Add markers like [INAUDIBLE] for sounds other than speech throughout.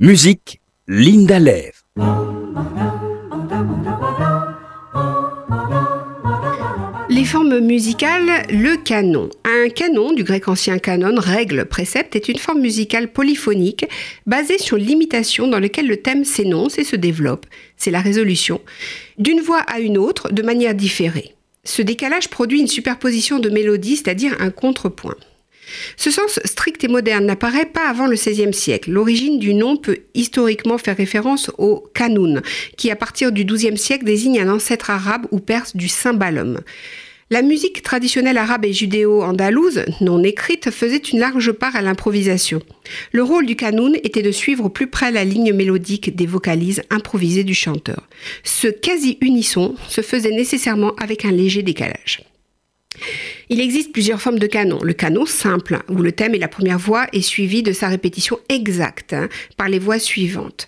Musique, Linda Lève. Les formes musicales, le canon. Un canon, du grec ancien canon, règle, précepte, est une forme musicale polyphonique basée sur l'imitation dans laquelle le thème s'énonce et se développe, c'est la résolution, d'une voix à une autre de manière différée. Ce décalage produit une superposition de mélodies, c'est-à-dire un contrepoint. Ce sens strict et moderne n'apparaît pas avant le XVIe siècle. L'origine du nom peut historiquement faire référence au kanoun, qui à partir du XIIe siècle désigne un ancêtre arabe ou perse du cymbalum. La musique traditionnelle arabe et judéo-andalouse, non écrite, faisait une large part à l'improvisation. Le rôle du kanoun était de suivre au plus près la ligne mélodique des vocalises improvisées du chanteur. Ce quasi-unisson se faisait nécessairement avec un léger décalage. Il existe plusieurs formes de canon. Le canon simple, où le thème et la première voix est suivi de sa répétition exacte hein, par les voix suivantes.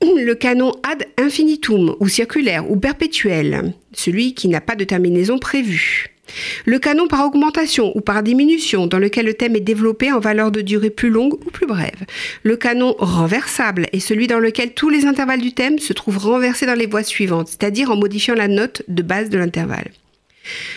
[CLEARS THROAT] Le canon ad infinitum, ou circulaire, ou perpétuel, celui qui n'a pas de terminaison prévue. Le canon par augmentation ou par diminution, dans lequel le thème est développé en valeur de durée plus longue ou plus brève. Le canon renversable est celui dans lequel tous les intervalles du thème se trouvent renversés dans les voix suivantes, c'est-à-dire en modifiant la note de base de l'intervalle.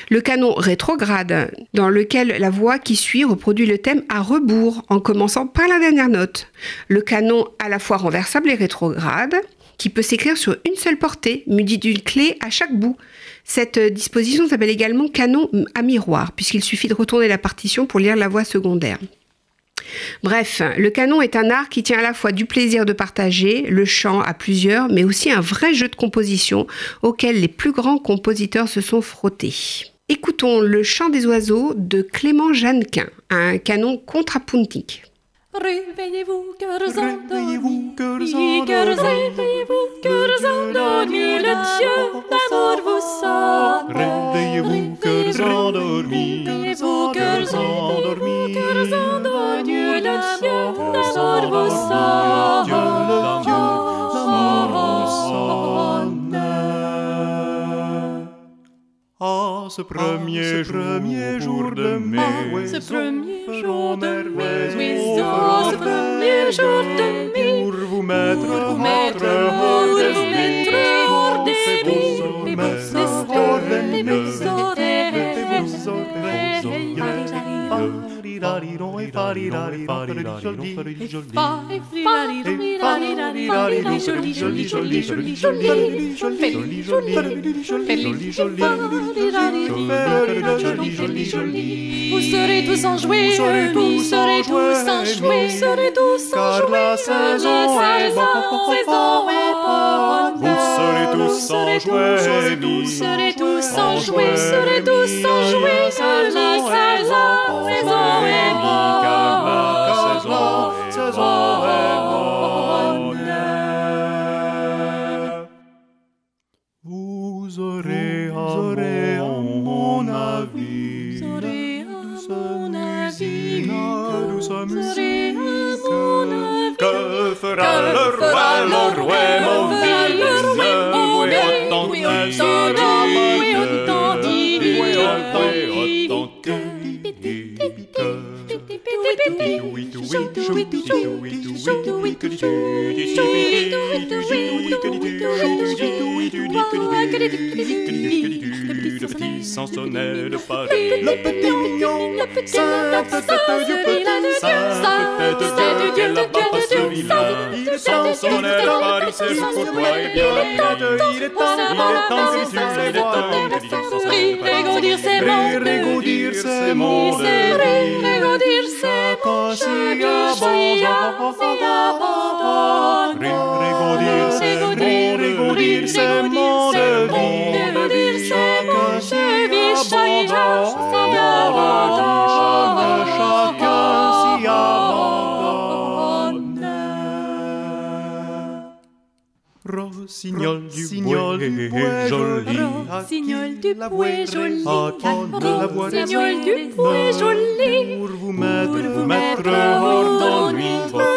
Le canon rétrograde, dans lequel la voix qui suit reproduit le thème à rebours, en commençant par la dernière note. Le canon à la fois renversable et rétrograde, qui peut s'écrire sur une seule portée, muni d'une clé à chaque bout. Cette disposition s'appelle également canon à miroir, puisqu'il suffit de retourner la partition pour lire la voix secondaire. Bref, le canon est un art qui tient à la fois du plaisir de partager, le chant à plusieurs, mais aussi un vrai jeu de composition auquel les plus grands compositeurs se sont frottés. Écoutons le chant des oiseaux de Clément Jeannequin, un canon contrapuntique. Réveillez-vous, cœurs endormis, cœurs réveillez-vous, cœurs endormis, le Dieu d'amour vous sort. Réveillez-vous, cœurs endormis, ce premier, jour, premier jour de mai, ce premier jour de mai, ce premier jour de mai, pour vous mettre hors de hors de de vous serez tous en jouer, vous serez tous en jouer, vous serez tous en jouer, la saison est bonne. Vous serez tous en jouer, vous serez tous en jouer, vous serez tous en jouer, la saison est bonne. Saison est bonne. j'aurai à mon avis, j'aurai à mon avis, la douce musique. Le petit Sansonnet de Paris, le petit mignon, sainte tête du petit, sainte tête du Dieu, là-bas pas celui-là. Il est Sansonnet de Paris, c'est pour toi, et bien il est temps, il est temps, que tu le Rire, régondir, c'est mon Régondir, c'est mon régondir, Sia, sia, Regodir, sem, regodir, sem, Rossignol du Signol du Bouet joli, Rossignol du Bouet joli, Rossignol du Bouet joli, pour vous mettre, vous mettre hors d'ennui.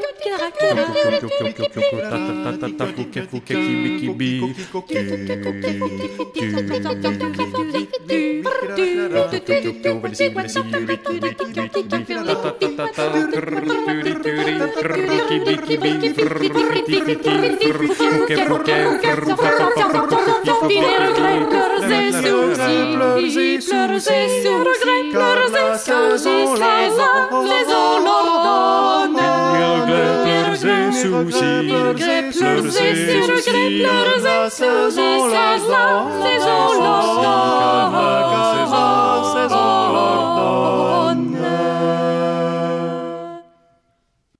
Pleure ses sourcils, pleure ses sourcils, les jargon.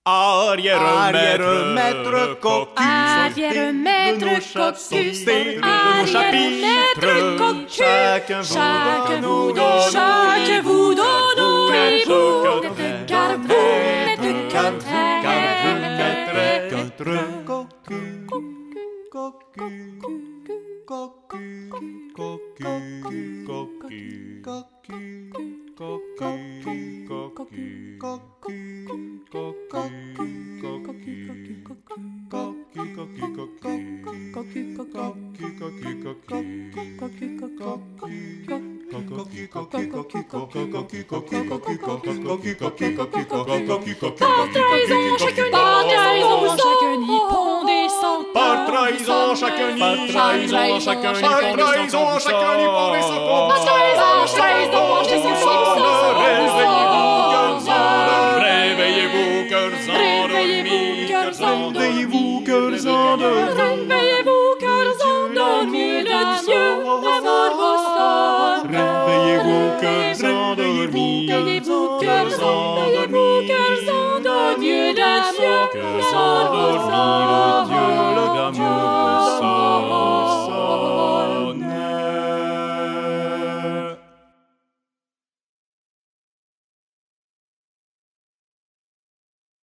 Arrière-maître cocu, Arrière-maître cocu, arrière-maître cocu, chacun vous donne, Par trahison, chacun y Par trahison, trahison, chacun y trahison, chacun Par trahison, chacun y pour les secondes. Par trahison, trahison, chacun y Réveillez-vous, cœurs endormis, cœurs endormis. Réveillez-vous, cœurs endormis. Réveillez-vous, cœurs endormis. Le Dieu d'amour vous sonne. Réveillez-vous, cœurs endormis. Réveillez-vous, cœurs endormis. Réveillez-vous, cœurs endormis. Le Dieu d'amour Cœurs endormis.